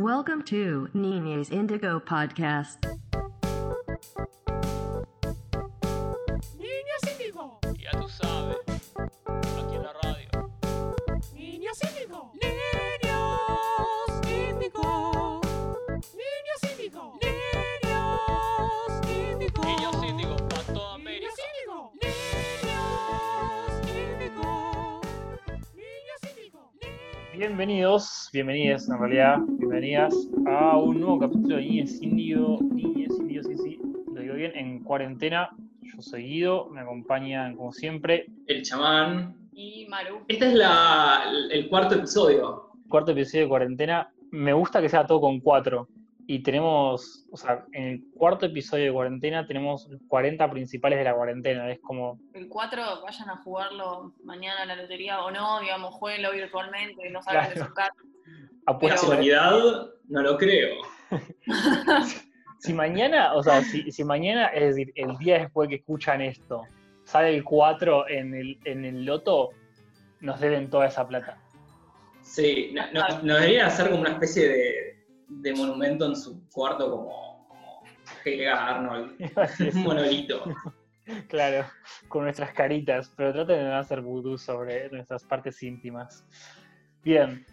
Welcome to Nina's Indigo Podcast. Bienvenidas en realidad, bienvenidas a un nuevo capítulo de Niñez Indio, Niñez Indio, sí, sí, lo digo bien, en cuarentena. Yo soy Guido, me acompañan como siempre, el chamán. y Maru. Este es la, el cuarto episodio. cuarto episodio de cuarentena. Me gusta que sea todo con cuatro. Y tenemos, o sea, en el cuarto episodio de cuarentena tenemos 40 principales de la cuarentena. Es como, El 4 vayan a jugarlo mañana a la lotería o no, digamos, jueguenlo virtualmente, no salgan de sus casas. Casualidad, no lo creo. Si mañana, o sea, si, si mañana, es decir, el día después que escuchan esto, sale el 4 en el, en el loto, nos deben toda esa plata. Sí, no, no- nos deberían hacer como una especie de, de monumento en su cuarto como, como Helga Arnold. Un monolito. Claro, con nuestras caritas, pero traten de no hacer vudú sobre nuestras partes íntimas. Bien,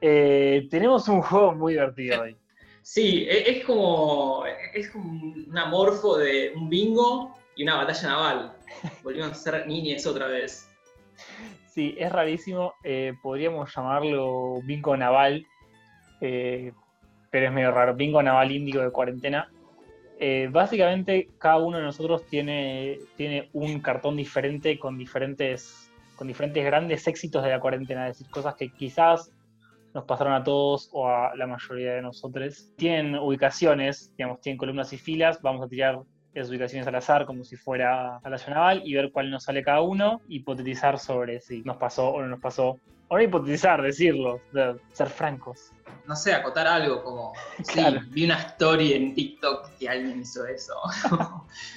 eh, tenemos un juego muy divertido hoy. Sí, e- es como, es como un amorfo de un bingo y una batalla naval. Volvimos a ser niñes otra vez. Sí, es rarísimo, eh, podríamos llamarlo bingo naval, eh, pero es medio raro, bingo naval índigo de cuarentena. Eh, básicamente, cada uno de nosotros tiene, tiene un cartón diferente con diferentes, con diferentes grandes éxitos de la cuarentena, es decir, cosas que quizás nos pasaron a todos o a la mayoría de nosotros. Tienen ubicaciones, digamos, tienen columnas y filas, vamos a tirar esas ubicaciones al azar como si fuera a la naval y ver cuál nos sale cada uno, hipotetizar sobre si nos pasó o no nos pasó. O no hipotetizar, decirlo, de ser francos. No sé, acotar algo como, sí, Claro. vi una story en TikTok que alguien hizo eso.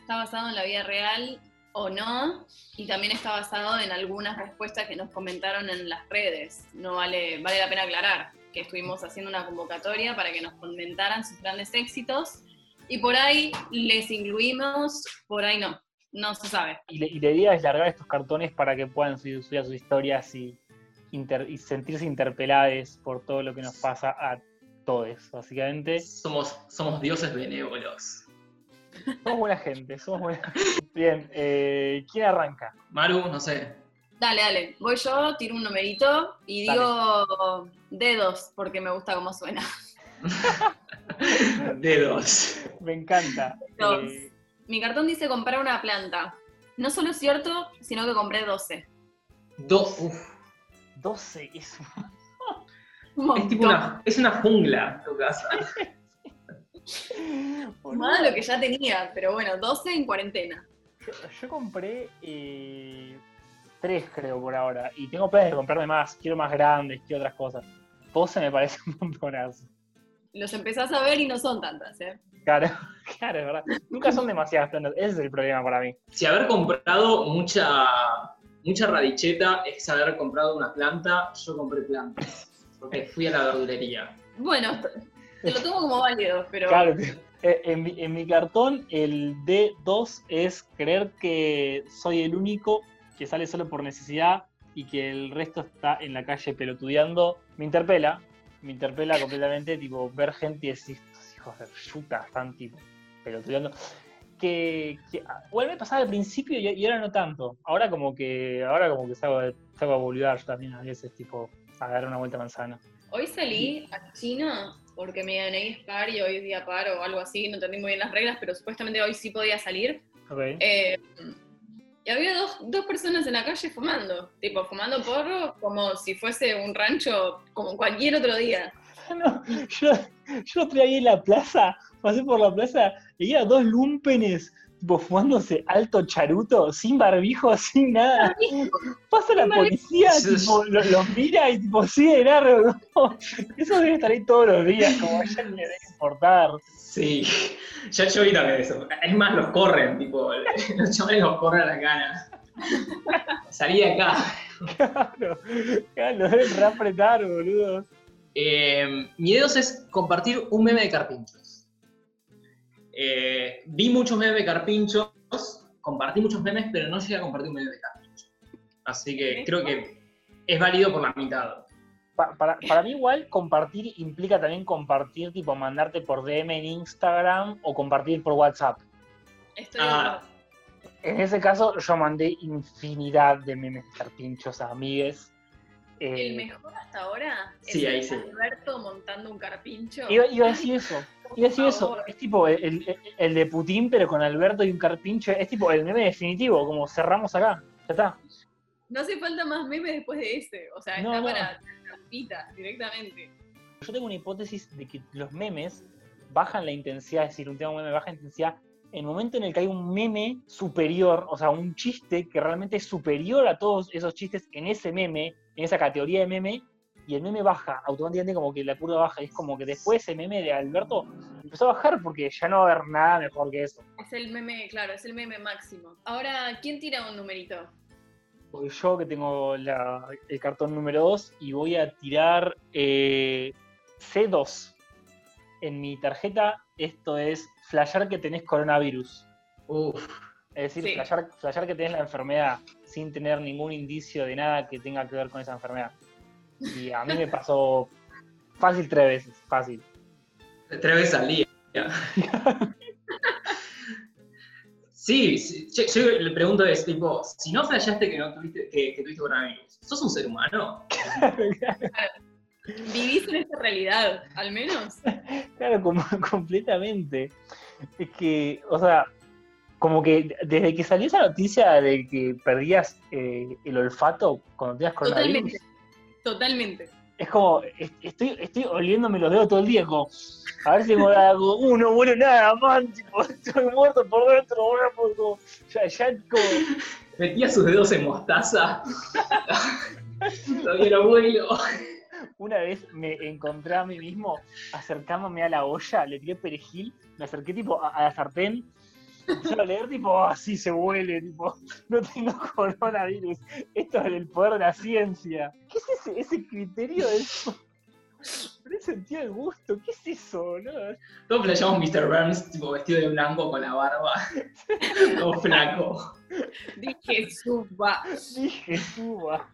Está basado en la vida real o no, y también está basado en algunas respuestas que nos comentaron en las redes. No vale, vale la pena aclarar que estuvimos haciendo una convocatoria para que nos comentaran sus grandes éxitos, y por ahí les incluimos, por ahí no, no se sabe. Y, la- y la idea es largar estos cartones para que puedan subir, subir a sus historias y, inter- y sentirse interpelados por todo lo que nos pasa a todos, básicamente. Somos, somos dioses benévolos. Somos buena gente, somos buena Bien, eh, ¿quién arranca? Maru, no sé. Dale, dale, voy yo, tiro un numerito y Dale. digo dedos, porque me gusta cómo suena. Dedos. Me encanta. Dos. Eh, Mi cartón dice comprar una planta. No solo es cierto, sino que compré 12. Dos. Uf. 12 es Un Es tipo una, es una jungla tu casa. Más de lo que ya tenía, pero bueno, 12 en cuarentena. Yo, yo compré eh, tres, creo, por ahora. Y tengo planes de comprarme más. Quiero más grandes, quiero otras cosas. 12 me parece un montonazo. Los empezás a ver y no son tantas, ¿eh? Claro, claro, es verdad. Nunca son demasiadas plantas. Ese es el problema para mí. Si haber comprado mucha, mucha radicheta es haber comprado una planta, yo compré plantas. Porque fui a la verdulería. Bueno, te lo tomo como válido, pero Claro. Eh, en, mi, en mi cartón, el D2 es creer que soy el único que sale solo por necesidad y que el resto está en la calle pelotudeando. Me interpela, me interpela completamente, tipo, ver gente y decir, estos hijos de yuta están, tipo, pelotudeando. Que, que bueno, me al principio y, ahora no tanto. Ahora como que, ahora como que salgo, salgo a boludear yo también a veces, tipo, a dar una vuelta manzana. Hoy salí a China porque mi DNI es par y hoy es día par o algo así, no entendí muy bien las reglas, pero supuestamente hoy sí podía salir. Ok. Eh, y había dos, dos personas en la calle fumando, tipo fumando porro como si fuese un rancho como cualquier otro día. No, yo, yo día ahí en la plaza, pasé por la plaza y había dos lumpenes fumándose alto charuto, sin barbijo, sin nada. Pasa la policía, tipo, lo- los mira y tipo, sí, de largo. ¿no? Eso debe estar ahí todos los días, como a ella ni le debe importar. Sí, ya yo vi también eso. Es más, los corren, tipo, los chavales los corren a la cara. Salí de acá. Claro, claro, lo deben reapretar, boludo. Eh, mi de dos es compartir un meme de carpinchos. Eh, vi muchos memes de carpinchos, compartí muchos memes, pero no llegué a compartir un meme de carpinchos. Así que creo que es válido por la mitad. Pa- para, para mí igual compartir implica también compartir, tipo mandarte por DM en Instagram o compartir por WhatsApp. Estoy de Ah. En ese caso yo mandé infinidad de memes carpinchos a amigues. Eh, El mejor hasta ahora es Sí, ahí el sí. Alberto montando un carpincho. iba, iba a decir eso. Iba a decir eso. Es tipo el, el- el de Putin, pero con Alberto y un carpincho. Es tipo el meme definitivo, como cerramos acá. Ya está. No hace falta más memes después de ese. O sea, No, está no. para trampita directamente. Yo tengo una hipótesis de que los memes bajan la intensidad, es decir, un tema de meme baja intensidad en el momento en el que hay un meme superior, o sea, un chiste que realmente es superior a todos esos chistes en ese meme, en esa categoría de meme, y el meme baja, automáticamente como que la curva baja, y es como que después ese meme de Alberto empezó a bajar porque ya no va a haber nada mejor que eso. Es el meme, claro, es el meme máximo. Ahora, ¿quién tira un numerito? Voy yo que tengo la- el cartón número 2 y voy a tirar eh, C2. En mi tarjeta esto es flashear que tenés coronavirus. Uf, Es decir, Sí. flashear, flashear que tenés la enfermedad sin tener ningún indicio de nada que tenga que ver con esa enfermedad. Y a mí me pasó fácil tres veces, fácil. tres veces al día. Sí, sí, yo, yo le pregunto es, tipo, si no flasheaste que no tuviste, que, que tuviste coronavirus, ¿sos un ser humano? ¿Vivís en esta realidad, al menos? Claro, como, completamente. Es que, o sea, como que desde que salió esa noticia de que perdías eh, el olfato cuando tenías coronavirus, Totalmente. Totalmente. es como, est- estoy, estoy oliéndome los dedos todo el día, como, a ver si me da algo, uh, no huele nada, man, tipo, estoy muerto por dentro, porque como, ya, ya, como, Metía sus dedos en mostaza. Todavía lo vuelo. una vez me encontré a mí mismo acercándome a la olla, le tiré perejil, me acerqué tipo a, a la sartén, a leer tipo, así se huele, tipo, no tengo coronavirus, esto es el poder de la ciencia. ¿Qué es ese, ese criterio de eso? No sentía el gusto, ¿qué es eso, no? Todos le llamamos Mr. Burns, tipo vestido de blanco con la barba. Todo flaco. Dije, suba. Dije, suba.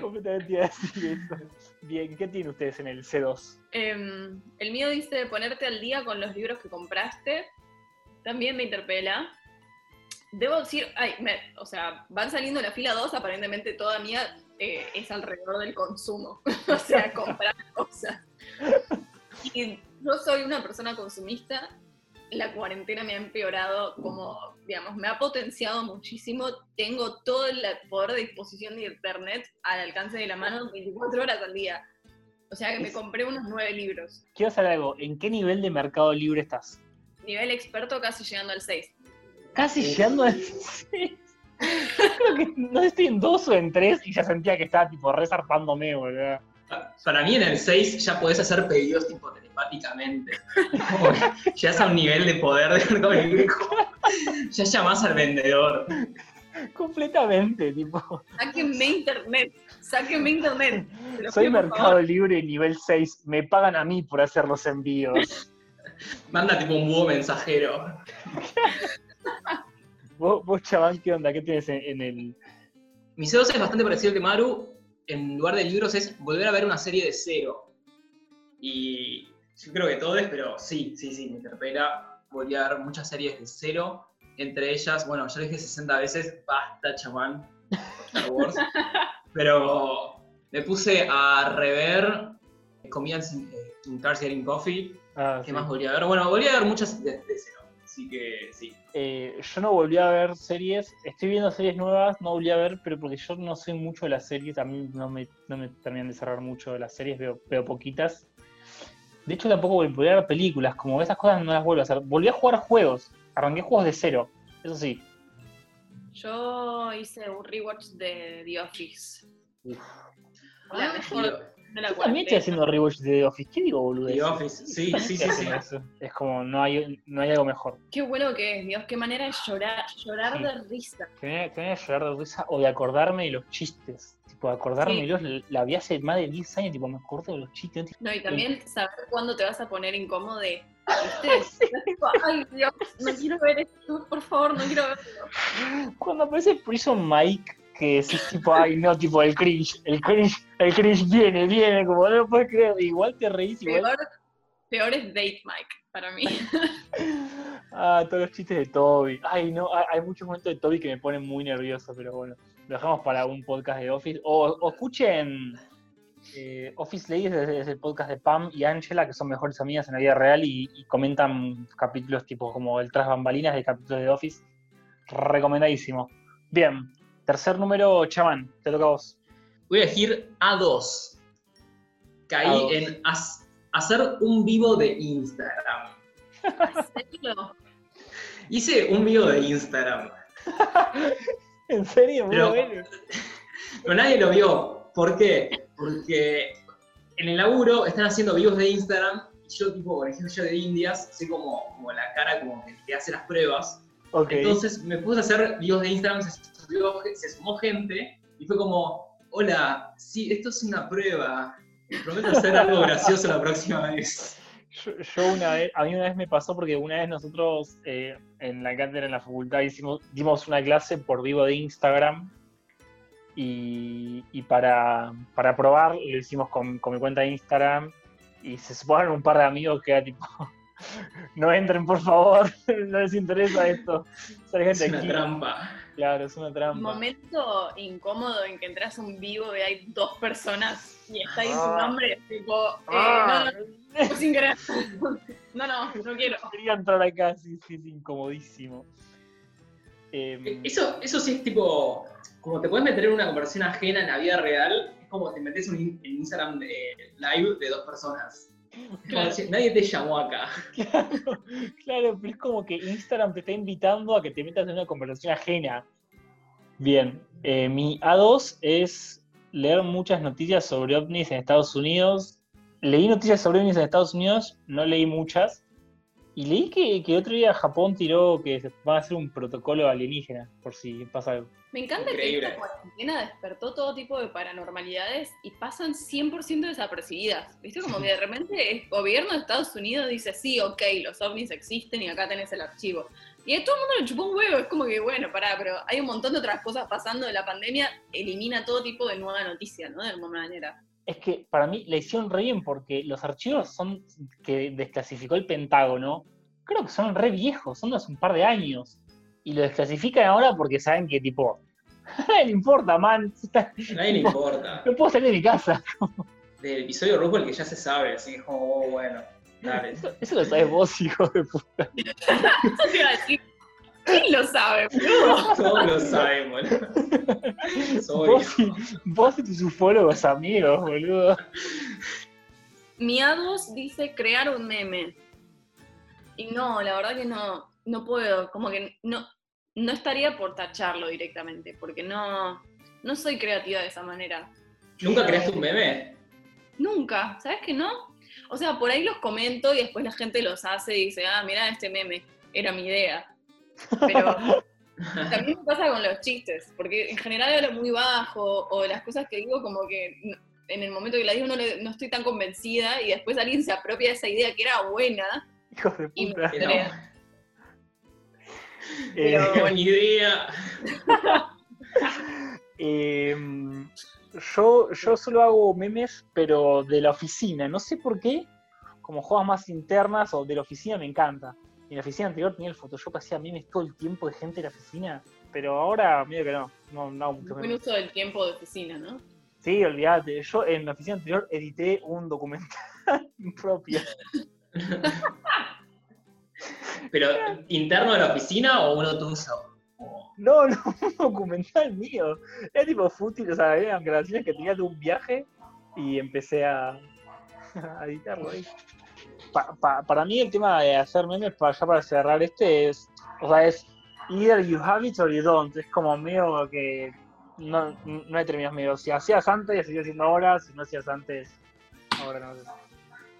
Completamente iba a decir eso. Bien, ¿qué tienen ustedes en el C2? Em, el mío dice ponerte al día con los libros que compraste. También me interpela. Debo decir, ay, me- o sea, van saliendo la fila 2, aparentemente toda mía eh, es alrededor del consumo. o sea, comprar cosas. Y yo soy una persona consumista. La cuarentena me ha empeorado, como, digamos, me ha potenciado muchísimo. Tengo todo el poder de disposición de internet al alcance de la mano 24 horas al día. O sea que me compré unos nueve libros. Quiero saber algo, ¿en qué nivel de mercado libre estás? Nivel experto casi llegando al 6. Casi llegando al 6. Creo que no estoy en 2 o en 3 y ya sentía que estaba tipo resarpándome, boludo. Para mí en el 6 ya podés hacer pedidos tipo telepáticamente. Ya es a un nivel de poder de mercado libre. como- Ya llamás al vendedor. Completamente, tipo. Sáquenme internet. Sáquenme internet. Soy Mercado. Libre nivel 6, me pagan a mí por hacer los envíos. Manda tipo un búho mensajero. vos, vos, chabán, ¿qué onda? ¿Qué tienes en, en el. Mi C2 es bastante parecido al que Maru. En lugar de libros es volver a ver una serie de cero. Y yo creo que todos, pero sí, sí, sí, me interpela. Volví a ver muchas series de cero. Entre ellas, bueno, ya lo dije 60 veces, basta, chamán, Star Wars. Pero me puse a rever Comedians in, eh, in Cars Getting Coffee. Ah, ¿Qué sí. más volví a ver? Bueno, volví a ver muchas de, de cero. Así que sí. Eh, yo no volví a ver series, estoy viendo series nuevas, no volví a ver, pero porque yo no soy mucho de las series, a mí no me, no me terminan de cerrar mucho las series, veo, veo poquitas. De hecho, tampoco volví a ver películas, como esas cosas no las vuelvo a hacer. Volví a jugar juegos, arranqué juegos de cero, eso sí. Yo hice un rewatch de The Office. Uf. La mejor de la Yo también estoy haciendo rewatch de The Office, ¿qué digo, boludo? The Office, sí, sí, sí, sí. Es como, no hay, no hay algo mejor. Qué bueno que es, Dios, qué manera de llorar, llorar Sí. de risa. Que me, que me voy a llorar de risa o de acordarme de los chistes. tipo, acordármelos, la vi hace más de 10 años, tipo, me acuerdo de los chistes. tipo, No, y también saber cuándo te vas a poner incómodo. de, Dios, no quiero ver esto, por favor, no quiero verlo. Cuando aparece Prison Mike, que es tipo, ay, no, tipo, el cringe, el cringe, el cringe viene, viene, como no lo puedes creer, igual te reís, igual. Peor, peor es Date Mike para mí. Ah, todos los chistes de Toby. Ay, no, hay, hay muchos momentos de Toby que me ponen muy nervioso, pero bueno, lo dejamos para un podcast de Office. O, o escuchen eh, Office Ladies, es, es el podcast de Pam y Angela, que son mejores amigas en la vida real y, y comentan capítulos tipo como el tras bambalinas de capítulos de Office. Recomendadísimo. Bien, tercer número, chamán, te toca a vos. Voy a elegir A2. Caí A2. en hacer un vivo de Instagram. ¿Serio? Hice un vivo de Instagram, ¿En serio? Muy Pero- bueno. pero nadie lo vio. ¿Por qué? Porque en el laburo están haciendo vivos de Instagram y yo, tipo, por ejemplo, yo de Indias, sé como, como la cara como que te hace las pruebas. Entonces me puse a hacer videos de Instagram, se sumó gente y fue como, hola, sí, esto es una prueba. Prometo hacer algo gracioso la próxima vez. Yo, yo una vez, a mí una vez me pasó porque una vez nosotros eh, en la cátedra en la facultad hicimos, dimos una clase por vivo de Instagram y, y para, para probar lo hicimos con, con mi cuenta de Instagram y se suponen un par de amigos que era tipo, no entren por favor, no les interesa esto. Es una aquí. trampa. Claro, es una trampa. Momento incómodo en que entras a un vivo y hay dos personas y está ahí su Ah. nombre, tipo, eh, Ah, no, no, sin querer. No, no, no quiero. quería entrar acá, sí, sí, es incomodísimo. Em, Eso, eso sí es tipo, como te puedes meter en una conversación ajena en la vida real, es como te metes en un Instagram de live de dos personas. Claro. nadie te llamó acá. Claro, claro, pero es como que Instagram te está invitando a que te metas en una conversación ajena. Bien, eh, mi A2 es leer muchas noticias sobre ovnis en Estados Unidos. Leí noticias sobre ovnis en Estados Unidos, no leí muchas. Y leí que, que otro día Japón tiró que se va a hacer un protocolo alienígena, por si pasa algo. Me encanta Increíble. que esta cuarentena despertó todo tipo de paranormalidades y pasan 100% desapercibidas. ¿Viste? Como que de repente el gobierno de Estados Unidos dice, sí, ok, los ovnis existen y acá tenés el archivo. Y a todo el mundo le chupó un huevo, es como que, bueno, pará, pero hay un montón de otras cosas pasando de la pandemia, elimina todo tipo de nueva noticia, ¿no? De alguna manera. Es que para mí la hicieron re bien porque los archivos son que desclasificó el Pentágono, creo que son re viejos, son de hace un par de años. Y lo desclasifican ahora porque saben que tipo, a nadie le importa, man, A nadie le importa. no puedo salir de mi casa. Del episodio RuPaul que ya se sabe, así que oh, bueno, dale. Eso, eso lo sabes vos, hijo de puta. Eso te iba a decir, ¿quién lo sabe, boludo? Todos lo sabemos, y, vos y tus ufólogos amigos, boludo. Miados dice crear un meme. Y no, la verdad que no, no puedo, como que no, no estaría por tacharlo directamente, porque no, no soy creativa de esa manera. ¿Nunca creaste un meme? Nunca, ¿sabes que no? O sea, por ahí los comento y después la gente los hace y dice, ah, mira este meme, era mi idea. Pero también me pasa con los chistes, porque en general hablo muy bajo o las cosas que digo como que en el momento que la digo no, le- no estoy tan convencida y después alguien se apropia de esa idea que era buena Hijos de y me puta. No. crea. Eh, idea. Em, yo, yo solo hago memes, pero de la oficina. No sé por qué, como juegas más internas o de la oficina me encanta. En la oficina anterior tenía el Photoshop, hacía memes todo el tiempo de gente de la oficina, pero ahora medio que no, no, no hago muchos buen memes. uso del tiempo de oficina, ¿no? Sí, olvídate, yo en la oficina anterior edité un documental propio. ¿Pero interno de la oficina o uno tuyo? No, no, un documental mío. Era tipo fútil, o sea, eran grabaciones que tenía de un viaje y empecé a, a editarlo ahí. Pa- pa- para mí el tema de hacer memes, para, ya para cerrar este, es, o sea, es either you have it or you don't. Es como medio que no, no hay términos medio. Si hacías antes, seguís haciendo ahora, si no hacías antes, ahora no sé.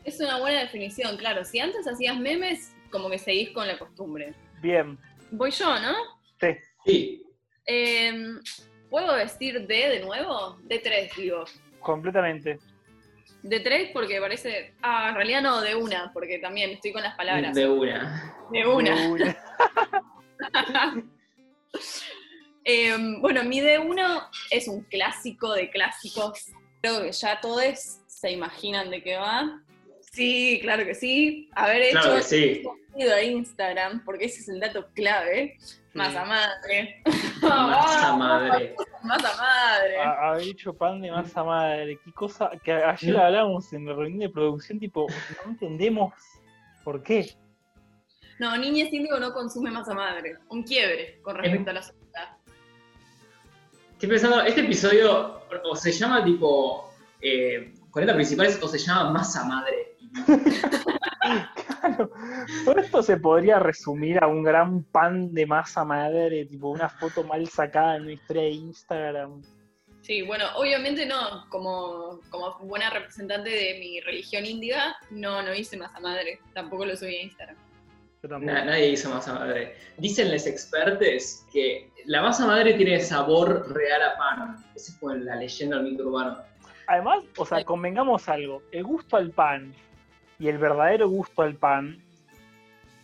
Es una buena definición, claro. Si antes hacías memes, como que seguís con la costumbre. Bien, Voy yo, ¿no? sí. Sí, Eh, ¿Puedo decir D de nuevo? D3, digo. Completamente. D3 porque parece. Ah, en realidad no, de una, porque también estoy con las palabras. De una. De una. Uy, Eh, bueno, mi D1 es un clásico de clásicos. Creo que ya todos se imaginan de qué va. Sí, claro que sí. Haber hecho Claro que sí. contenido a Instagram, porque ese es el dato clave. Masa madre. Masa madre. Masa madre. ha- haber hecho pan de masa madre. Qué cosa que ayer hablamos en la reunión de producción, tipo, no entendemos por qué. No, Niñez Índigo no consume masa madre. Un quiebre con respecto a la sociedad. Estoy pensando, este episodio o se llama tipo eh, 40 principales o se llama Masa Madre. Claro, todo esto se podría resumir a un gran pan de masa madre, tipo una foto mal sacada en una historia de Instagram. Sí, bueno, obviamente no, como, como buena representante de mi religión índiga, no, no hice masa madre, tampoco lo subí a Instagram. Yo nadie hizo masa madre. Dicen los expertos que la masa madre tiene sabor real a pan. Esa es como la leyenda del mito urbano. Además, o sea, convengamos algo, el gusto al pan y el verdadero gusto al pan,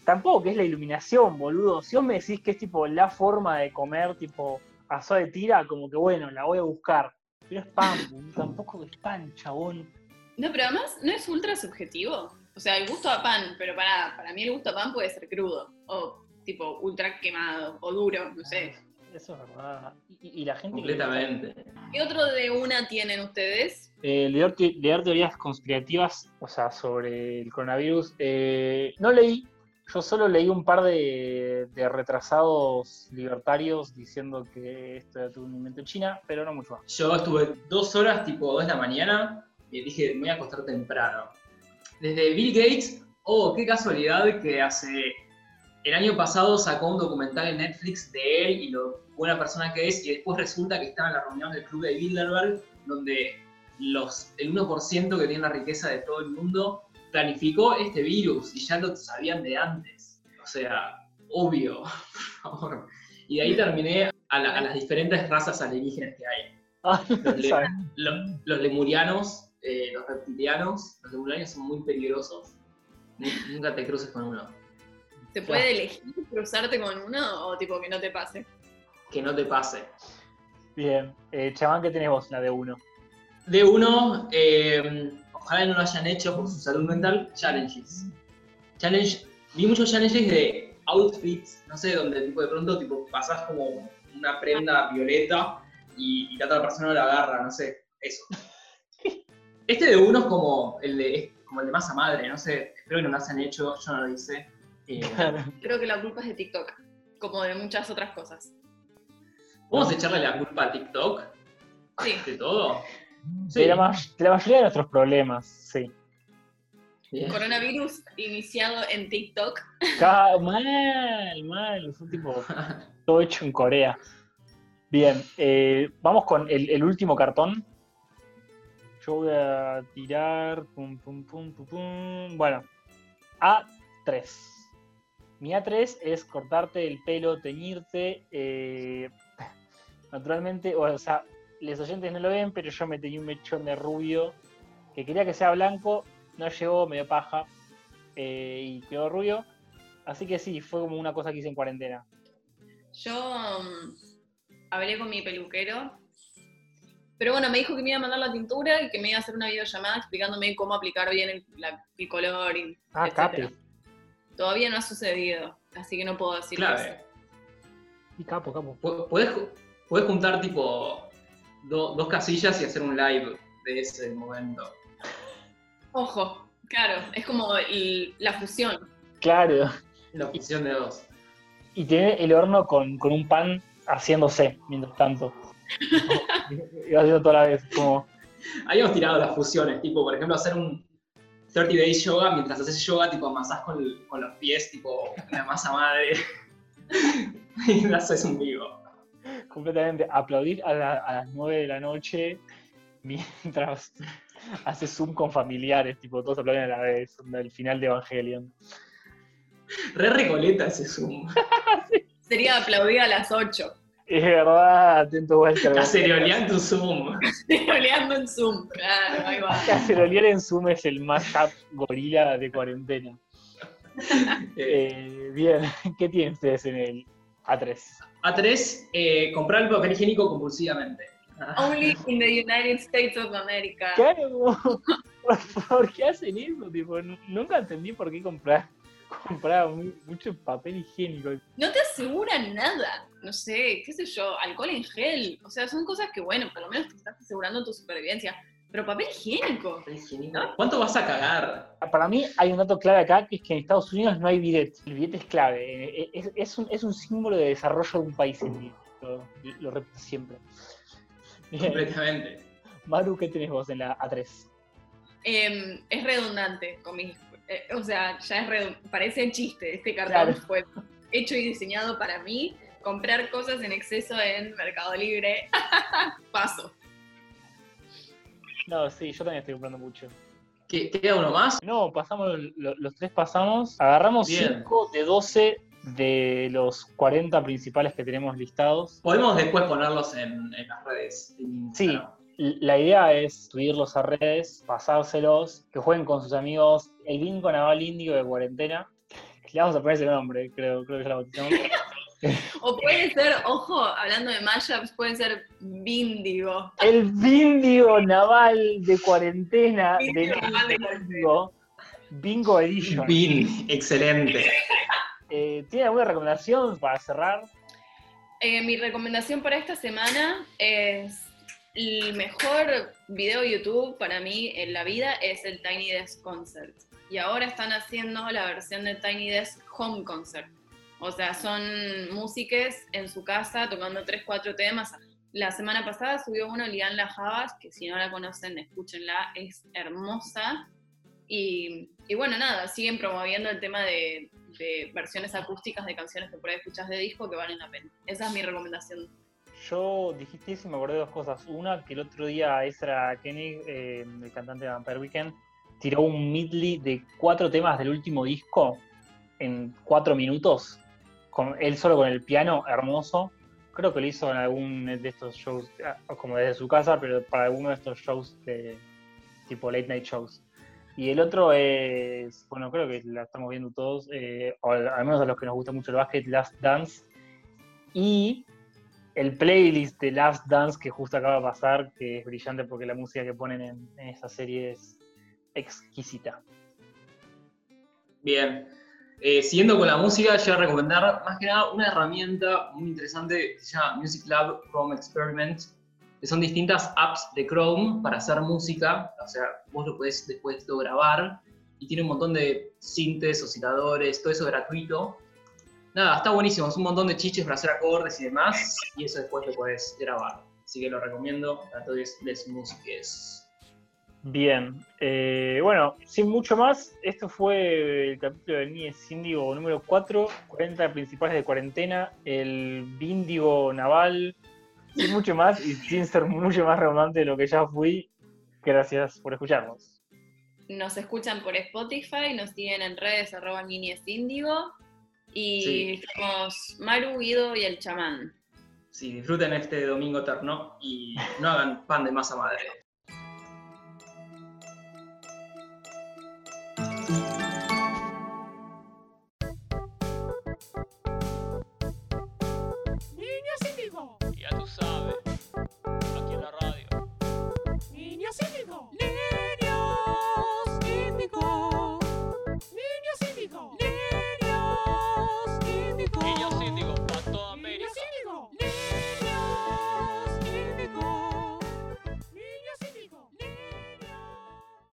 tampoco que es la iluminación, boludo. Si vos me decís que es tipo la forma de comer, tipo asado de tira, como que bueno, la voy a buscar. Pero es pan, boludo, tampoco es pan, chabón. No, pero además no es ultra subjetivo. O sea, el gusto a pan, pero para, para mí el gusto a pan puede ser crudo, o tipo ultra quemado, o duro, no sé. Eso es verdad. Y, y la gente... que- Completamente. ¿Qué otro de una tienen ustedes? Eh, leer, te- teorías conspirativas, o sea, sobre el coronavirus. eh, no leí, yo solo leí un par de, retrasados libertarios diciendo que esto era un invento de China, pero no mucho más. Yo estuve dos horas, tipo 2 de la mañana, y dije, me voy a acostar temprano. Desde Bill Gates, oh, qué casualidad que hace. El año pasado sacó un documental en Netflix de él y lo buena persona que es, y después resulta que estaba en la reunión del club de Bilderberg, donde los, el 1% que tiene la riqueza de todo el mundo planificó este virus y ya lo sabían de antes. O sea, obvio, por favor. Y de ahí terminé a, la- a las diferentes razas alienígenas que hay. Ah, Los, le- ¿sabes? lo- los lemurianos, eh, los reptilianos, los lemurianos son muy peligrosos. Nu- Nunca te cruces con uno. ¿Se puede elegir cruzarte con uno o tipo que no te pase? Que no te pase. Bien, eh, chamán, ¿qué tenés vos, la de uno? De uno, eh, ojalá no lo hayan hecho por su salud mental, challenges. Challenge, vi muchos challenges de outfits, no sé, donde tipo de pronto tipo pasas como una prenda violeta y, y la otra persona la agarra, no sé, eso. Este de uno es como el de, es como el de masa madre, no sé, espero que no lo hayan hecho, yo no lo hice. Eh, Creo que la culpa es de TikTok, como de muchas otras cosas. ¿Vamos a echarle la culpa a TikTok Sí, de todo? De, la, de la mayoría de nuestros problemas, sí. Bien. coronavirus iniciado en TikTok. Ca- mal, mal, es un tipo todo hecho en Corea. Bien, eh, vamos con el, el último cartón. Yo voy a tirar. Pum, pum, pum, pum, pum. Bueno, A3. Mi A3 es cortarte el pelo, teñirte. eh, naturalmente, o sea, los oyentes no lo ven, pero yo me teñí un mechón de rubio que quería que sea blanco, no llegó, me dio paja eh, y quedó rubio. Así que sí, fue como una cosa que hice en cuarentena. Yo mm, hablé con mi peluquero, pero bueno, me dijo que me iba a mandar la tintura y que me iba a hacer una videollamada explicándome cómo aplicar bien el, la- el color y Ah, capo. Todavía no ha sucedido, así que no puedo decir Clave. Y capo, capo. Pu- Podés, ju- podés juntar tipo do- dos casillas y hacer un live de ese momento. Ojo, claro, es como el- la fusión. Claro. La función de dos. Y tiene el horno con, con un pan haciéndose mientras tanto. Iba haciendo toda la vez. Como, Habíamos tirado las fusiones, tipo, por ejemplo, hacer un 30 days yoga mientras haces yoga, tipo, amasás con, con los pies, tipo, la masa madre. y haces un vivo. Completamente aplaudir a, la- a las 9 de la noche mientras haces Zoom con familiares, tipo, todos aplauden a la vez, el final de Evangelion. Re recoleta ese zoom. Sería aplaudir a las 8. Es verdad, atento Walter. Cacerolear tu Zoom. Oleando en Zoom. Claro, ahí va. Cacerolear en Zoom es el mashup gorila de cuarentena. Eh, Eh, bien, ¿qué tienen ustedes en el A3? A3, eh, comprar el papel higiénico compulsivamente. Only in the United States of America. Claro, ¿por, qué hacen eso? Tipo, nu- nunca entendí por qué comprar, comprar mu- mucho papel higiénico. No te aseguran nada. No sé, qué sé yo, alcohol en gel. O sea, son cosas que, bueno, por lo menos te estás asegurando tu supervivencia. Pero papel higiénico. Papel higiénico. ¿Cuánto vas a cagar? Para mí hay un dato clave acá, que es que en Estados Unidos no hay bidet. El bidet es clave, eh, es, es un, es un símbolo de desarrollo de un país. bidet. Lo, lo repito siempre. Completamente. Maru, ¿qué tenés vos en la A3? Em, es redundante con mis. eh, o sea, ya es redundante. Parece chiste. Este cartón Claro. fue hecho y diseñado para mí. Comprar cosas en exceso en Mercado Libre. Paso. No, sí, yo también estoy comprando mucho. ¿Qué- ¿Queda uno más? No, pasamos, lo- los tres pasamos. Agarramos Bien. 5 de 12 de los 40 principales que tenemos listados. Podemos después ponerlos en, en las redes. en Sí. La idea es subirlos a redes, pasárselos, que jueguen con sus amigos. El bingo naval índigo de cuarentena. Le vamos a poner ese nombre, creo, creo que ya la bautizamos. O puede ser, ojo, hablando de mashups, puede ser Vindigo. El bingo naval de cuarentena de Bingo naval de bingo, bingo Edition. Bin, excelente. Eh, ¿Tiene alguna recomendación para cerrar? Eh, mi recomendación para esta semana es el mejor video YouTube para mí en la vida es el Tiny Desk Concert. Y ahora están haciendo la versión de Tiny Desk Home Concert. O sea, son músicos en su casa tocando 3, 4 temas. La semana pasada subió uno Lian La Javas, que si no la conocen, escúchenla, es hermosa. Y, bueno, nada, siguen promoviendo el tema de, de versiones acústicas de canciones que por ahí escuchas de disco que valen la pena. Esa es mi recomendación. Yo dijiste eso y me acordé de dos cosas. Una, que el otro día Ezra Koenig, eh, el cantante de Vampire Weekend, tiró un medley de cuatro temas del último disco en cuatro minutos, él solo con el piano, hermoso. Creo que lo hizo en algún de estos shows, ah, como desde su casa, pero para alguno de estos shows de tipo late night shows. Y el otro es, bueno, creo que la estamos viendo todos, eh, al menos a los que nos gusta mucho el básquet, Last Dance. Y el playlist de Last Dance que justo acaba de pasar, que es brillante porque la música que ponen en, en esa serie es exquisita. Bien. Eh, siguiendo con la música, yo voy a recomendar más que nada una herramienta muy interesante que se llama Music Lab Chrome Experiment, que son distintas apps de Chrome para hacer música, o sea, vos lo podés después grabar y tiene un montón de sintes, osciladores, todo eso gratuito. Nada, está buenísimo, es un montón de chiches para hacer acordes y demás, y eso después lo podés grabar. Así que lo recomiendo a todos les músiques. Bien, eh, bueno, sin mucho más, esto fue el capítulo del Nies Índigo número 4, 40 principales de cuarentena, el Víndigo Naval, sin mucho más y sin ser mucho más redundante de lo que ya fui. Gracias por escucharnos. Nos escuchan por Spotify, nos siguen en redes arroba Niñez Índigo. Y Sí. somos Maru, Guido y el chamán. Sí, disfruten este domingo eterno y no hagan pan de masa madre.